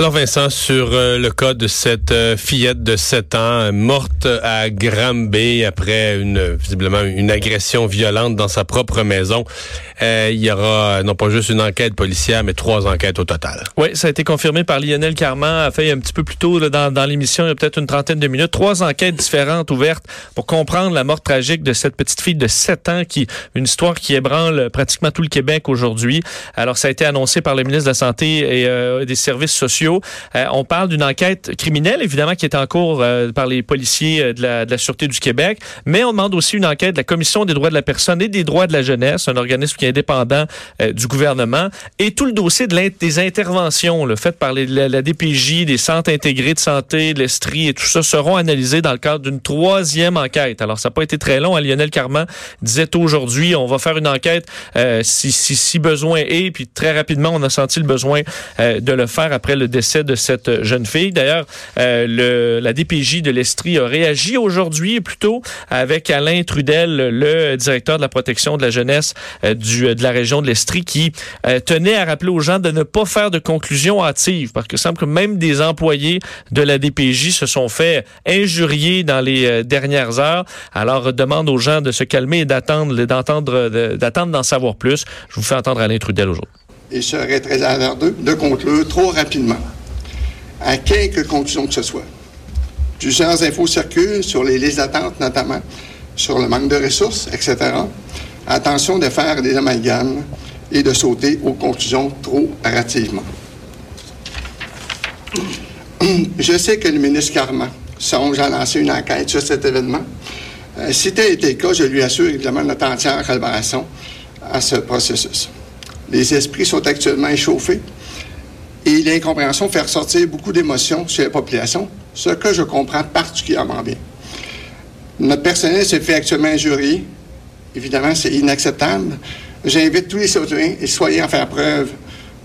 Alors Vincent, sur euh, le cas de cette euh, fillette de 7 ans euh, morte à Granby après une visiblement une agression violente dans sa propre maison, il y aura non pas juste une enquête policière, mais trois enquêtes au total. Oui, ça a été confirmé par Lionel Carman, a fait un petit peu plus tôt dans, l'émission, il y a peut-être une trentaine de minutes, trois enquêtes différentes ouvertes pour comprendre la mort tragique de cette petite fille de 7 ans qui une histoire qui ébranle pratiquement tout le Québec aujourd'hui. Alors ça a été annoncé par le ministre de la Santé et des services sociaux euh, on parle d'une enquête criminelle, évidemment, qui est en cours euh, par les policiers euh, de la, Sûreté du Québec, mais on demande aussi une enquête de la Commission des droits de la personne et des droits de la jeunesse, un organisme qui indépendant du gouvernement, et tout le dossier de des interventions le faites par la, DPJ, des centres intégrés de santé, de l'Estrie et tout ça seront analysés dans le cadre d'une troisième enquête. Alors, ça n'a pas été très long. Hein. Lionel Carman disait aujourd'hui, on va faire une enquête si, si, si, besoin est, puis très rapidement, on a senti le besoin de le faire après le décès de cette jeune fille. D'ailleurs, euh, la DPJ de l'Estrie a réagi aujourd'hui plutôt avec Alain Trudel, le directeur de la protection de la jeunesse euh, du, de la région de l'Estrie, qui euh, tenait à rappeler aux gens de ne pas faire de conclusions hâtives, parce que semble que même des employés de la DPJ se sont fait injurier dans les dernières heures. Alors, demande aux gens de se calmer et d'attendre, d'entendre, d'attendre d'en savoir plus. Je vous fais entendre Alain Trudel aujourd'hui et serait très hasardeux de conclure trop rapidement à quelque conclusion que ce soit. Plusieurs infos circulent sur les listes d'attente, notamment sur le manque de ressources, etc. Attention de faire des amalgames et de sauter aux conclusions trop hâtivement. Je sais que le ministre Carman songe à lancer une enquête sur cet événement. Euh, si tel était le cas, je lui assure évidemment notre entière collaboration à ce processus. Les esprits sont actuellement échauffés et l'incompréhension fait ressortir beaucoup d'émotions chez la population, ce que je comprends particulièrement bien. Notre personnel se fait actuellement injurier. Évidemment, c'est inacceptable. J'invite tous les citoyens et soyez en faire preuve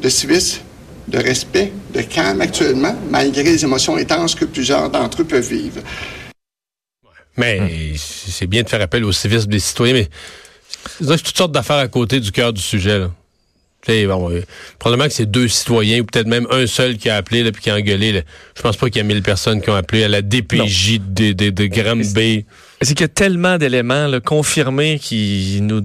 de civisme, de respect, de calme actuellement, malgré les émotions intenses que plusieurs d'entre eux peuvent vivre. Mais c'est bien de faire appel au civisme des citoyens, mais a toutes sortes d'affaires à côté du cœur du sujet. Là. Bon, euh, probablement que c'est deux citoyens ou peut-être même un seul qui a appelé là, puis qui a engueulé. Là. Je pense pas qu'il y a mille personnes qui ont appelé à la DPJ de, de, de Granby. C'est qu'il y a tellement d'éléments confirmés qui nous...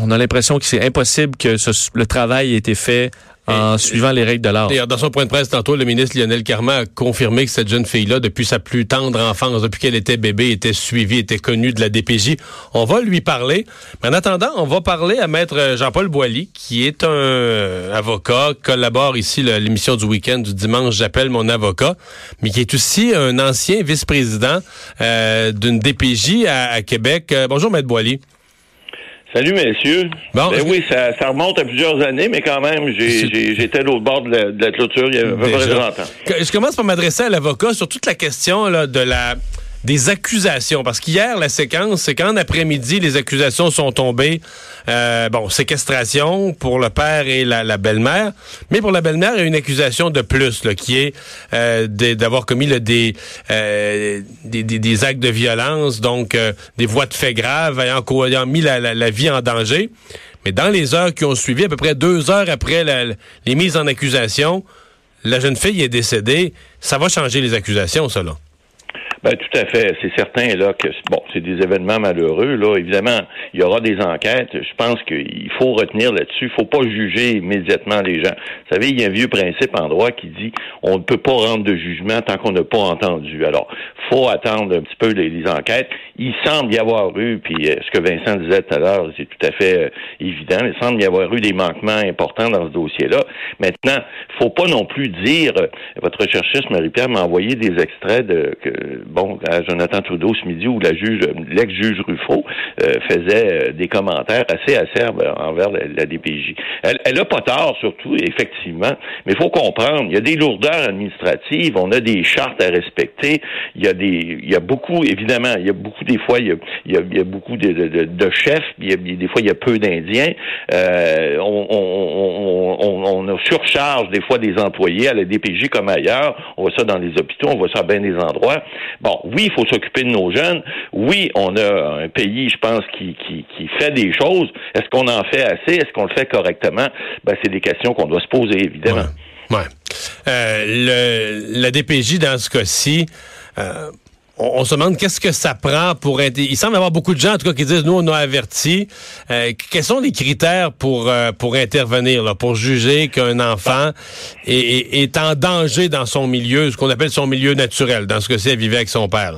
On a l'impression que c'est impossible que le travail ait été fait en suivant les règles de l'art. D'ailleurs, dans son point de presse tantôt, le ministre Lionel Carman a confirmé que cette jeune fille-là, depuis sa plus tendre enfance, depuis qu'elle était bébé, était suivie, était connue de la DPJ. On va lui parler. Mais en attendant, on va parler à maître Jean-Paul Boilly, qui est un avocat, collabore ici l'émission du week-end du dimanche, j'appelle mon avocat, mais qui est aussi un ancien vice-président euh, d'une DPJ à, Québec. Euh, bonjour, maître Boilly. Salut, messieurs. Bon, ben oui, ça, ça, remonte à plusieurs années, mais quand même, j'étais l'autre bord de la, clôture il y a à peu près 30 ans. Je commence par m'adresser à l'avocat sur toute la question là, de la des accusations. Parce qu'hier, la séquence, c'est qu'en après-midi, les accusations sont tombées. Euh, bon, séquestration pour le père et la, belle-mère. Mais pour la belle-mère, il y a une accusation de plus, là, qui est euh, d'avoir commis euh, des, des, actes de violence, donc des voies de fait graves, ayant, ayant mis la, la, vie en danger. Mais dans les heures qui ont suivi, à peu près deux heures après les mises en accusation, la jeune fille est décédée. Ça va changer les accusations, là. Ben, tout à fait. C'est certain là que bon, c'est des événements malheureux. Là, évidemment, il y aura des enquêtes. Je pense qu'il faut retenir là-dessus. Il faut pas juger immédiatement les gens. Vous savez, il y a un vieux principe en droit qui dit on ne peut pas rendre de jugement tant qu'on n'a pas entendu. Alors, faut attendre un petit peu les, enquêtes. Il semble y avoir eu, puis euh, ce que Vincent disait tout à l'heure, c'est tout à fait euh, évident. Il semble y avoir eu des manquements importants dans ce dossier-là. Maintenant, faut pas non plus dire. Euh, votre recherchiste Marie-Pierre m'a envoyé des extraits de que bon, Jonathan Trudeau ce midi où la juge, l'ex-juge Ruffo euh, faisait des commentaires assez acerbes envers la, DPJ. Elle, elle a pas tort, surtout, effectivement, mais il faut comprendre, il y a des lourdeurs administratives, on a des chartes à respecter, il y a des, il y a beaucoup, évidemment, il y a beaucoup des fois, il y a, il y a, beaucoup de, de, de, chefs, il y a, des fois il y a peu d'Indiens. Euh, on, on, on, on, surcharge des fois des employés à la DPJ comme ailleurs. On voit ça dans les hôpitaux, on voit ça à bien des endroits. Bon, oui, il faut s'occuper de nos jeunes. Oui, on a un pays, je pense, qui, qui, qui fait des choses. Est-ce qu'on en fait assez? Est-ce qu'on le fait correctement? Ben, c'est des questions qu'on doit se poser, évidemment. Ouais. Euh, le, la DPJ, dans ce cas-ci, euh, on, se demande qu'est-ce que ça prend pour... Il semble y avoir beaucoup de gens, en tout cas, qui disent, nous, on a averti. Euh, quels sont les critères pour, pour intervenir, là, pour juger qu'un enfant est, est, en danger dans son milieu, ce qu'on appelle son milieu naturel, dans ce que c'est, vivre avec son père?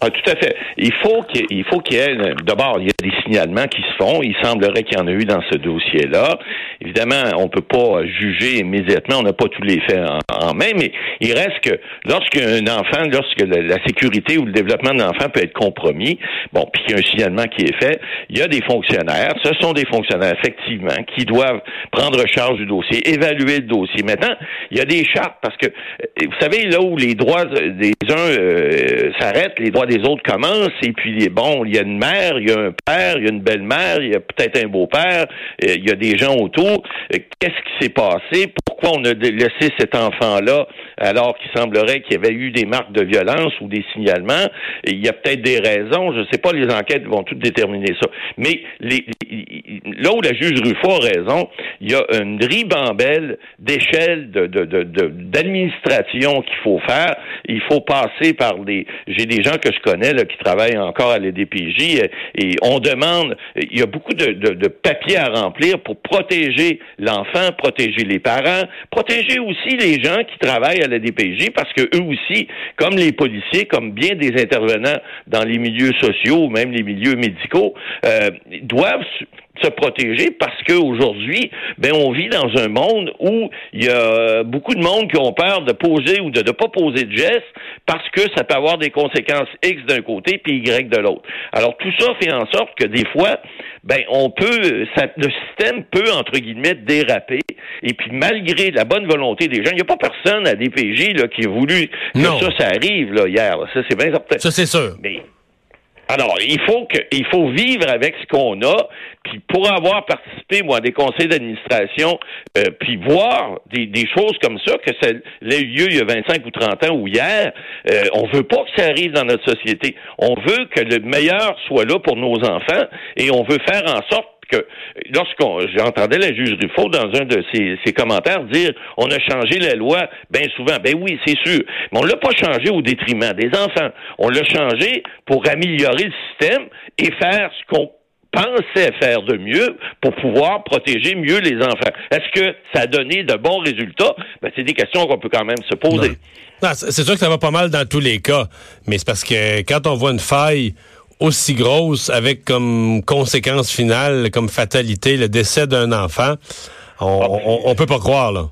Ah, tout à fait. Il faut qu'il faut qu'il y ait d'abord il y a des signalements qui se font. Il semblerait qu'il y en a eu dans ce dossier-là. Évidemment, on peut pas juger immédiatement. On n'a pas tous les faits en, main, mais il reste que lorsqu'un enfant, lorsque la, sécurité ou le développement de l'enfant peut être compromis, bon, puis qu'il y a un signalement qui est fait, il y a des fonctionnaires. Ce sont des fonctionnaires effectivement qui doivent prendre charge du dossier, évaluer le dossier. Maintenant, il y a des chartes parce que vous savez là où les droits des uns euh, s'arrêtent, les droits des autres commencent, et puis bon, il y a une mère, il y a un père, il y a une belle-mère, il y a peut-être un beau-père, euh, il y a des gens autour. Qu'est-ce qui s'est passé? Pourquoi on a laissé cet enfant-là alors qu'il semblerait qu'il y avait eu des marques de violence ou des signalements? Il y a peut-être des raisons, je ne sais pas, les enquêtes vont toutes déterminer ça. Mais là où la juge Ruffo a raison, il y a une ribambelle d'échelle d'administration qu'il faut faire. Il faut passer par des... J'ai des gens que je connais là, qui travaillent encore à l'EDPJ euh, et on demande, il y a beaucoup de, papiers à remplir pour protéger l'enfant, protéger les parents, protéger aussi les gens qui travaillent à l'EDPJ parce que eux aussi, comme les policiers, comme bien des intervenants dans les milieux sociaux même les milieux médicaux, euh, doivent se protéger parce qu'aujourd'hui, ben on vit dans un monde où il y a beaucoup de monde qui ont peur de poser ou de ne pas poser de gestes parce que ça peut avoir des conséquences X d'un côté puis Y de l'autre. Alors tout ça fait en sorte que des fois, ben on peut, ça, le système peut entre guillemets déraper et puis malgré la bonne volonté des gens, il n'y a pas personne à DPJ là, qui a voulu que ça, ça arrive là, hier. Ça c'est bien certain. Ça c'est sûr. Mais alors, il faut que, il faut vivre avec ce qu'on a, puis pour avoir participé, moi, à des conseils d'administration, euh, puis voir des, choses comme ça, que ça ait eu lieu il y a 25 ou 30 ans ou hier, euh, on veut pas que ça arrive dans notre société. On veut que le meilleur soit là pour nos enfants, et on veut faire en sorte que lorsqu'on j'entendais la juge Ruffo dans un de ses, commentaires dire on a changé la loi bien souvent. Ben oui, c'est sûr. Mais on l'a pas changé au détriment des enfants. On l'a changé pour améliorer le système et faire ce qu'on pensait faire de mieux pour pouvoir protéger mieux les enfants. Est-ce que ça a donné de bons résultats? Ben, c'est des questions qu'on peut quand même se poser. c'est sûr que ça va pas mal dans tous les cas, mais c'est parce que quand on voit une faille aussi grosse avec comme conséquence finale, comme fatalité, le décès d'un enfant, on, on, peut pas croire, là.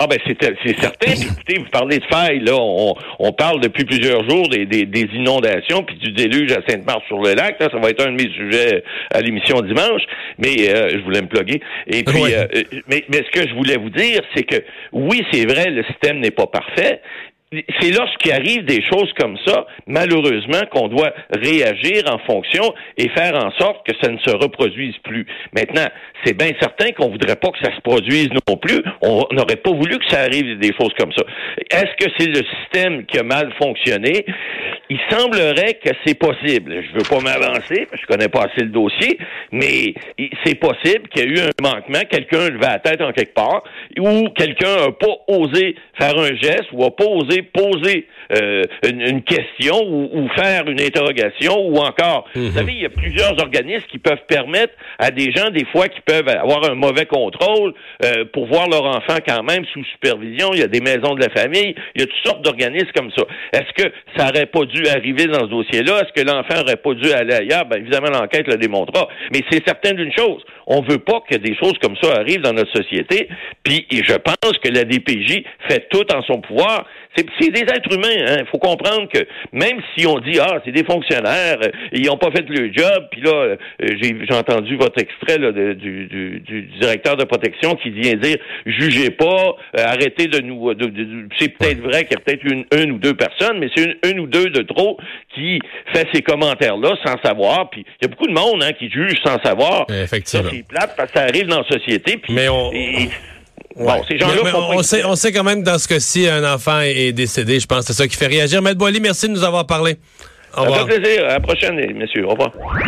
Ah ben c'est certain. écoutez, vous parlez de failles, là, on, on parle depuis plusieurs jours des, des, des inondations puis du déluge à Sainte-Marthe-sur-le-Lac. Ça va être un de mes sujets à l'émission dimanche, mais euh, je voulais me plugger. Et puis, euh, mais, mais ce que je voulais vous dire, c'est que oui, c'est vrai, le système n'est pas parfait, c'est lorsqu'il arrive des choses comme ça, malheureusement, qu'on doit réagir en fonction et faire en sorte que ça ne se reproduise plus. Maintenant, c'est bien certain qu'on voudrait pas que ça se produise non plus. On n'aurait pas voulu que ça arrive des choses comme ça. Est-ce que c'est le système qui a mal fonctionné? Il semblerait que c'est possible. Je veux pas m'avancer, je connais pas assez le dossier, mais c'est possible qu'il y ait eu un manquement, quelqu'un levé la tête en quelque part, ou quelqu'un n'a pas osé faire un geste ou a pas osé poser euh, une, question ou, faire une interrogation ou encore, vous mhm. savez, il y a plusieurs organismes qui peuvent permettre à des gens des fois qui peuvent avoir un mauvais contrôle euh, pour voir leur enfant quand même sous supervision. Il y a des maisons de la famille, il y a toutes sortes d'organismes comme ça. Est-ce que ça aurait pas dû arriver dans ce dossier-là? Est-ce que l'enfant aurait pas dû aller ailleurs? Ben évidemment l'enquête le démontrera. Mais c'est certain d'une chose, on veut pas que des choses comme ça arrivent dans notre société. Puis je pense que la DPJ fait tout en son pouvoir. C'est c'est des êtres humains. Il faut comprendre que même si on dit ah c'est des fonctionnaires, euh, ils n'ont pas fait le job, puis là euh, j'ai entendu votre extrait là, du, du, du, directeur de protection qui vient dire jugez pas, euh, arrêtez de nous. c'est peut-être vrai qu'il y a peut-être une, une ou deux personnes, mais c'est une, une ou deux de trop qui fait ces commentaires-là sans savoir. Puis il y a beaucoup de monde hein, qui juge sans savoir. Effectivement. C'est plate parce que ça arrive dans la société. Mais on. Bon, ces gens-là on, sait, on sait quand même que dans ce cas-ci, un enfant est décédé. Je pense que c'est ça qui fait réagir. Maître Boily, merci de nous avoir parlé. Au revoir. Ça fait plaisir. À la prochaine, messieurs. Au revoir.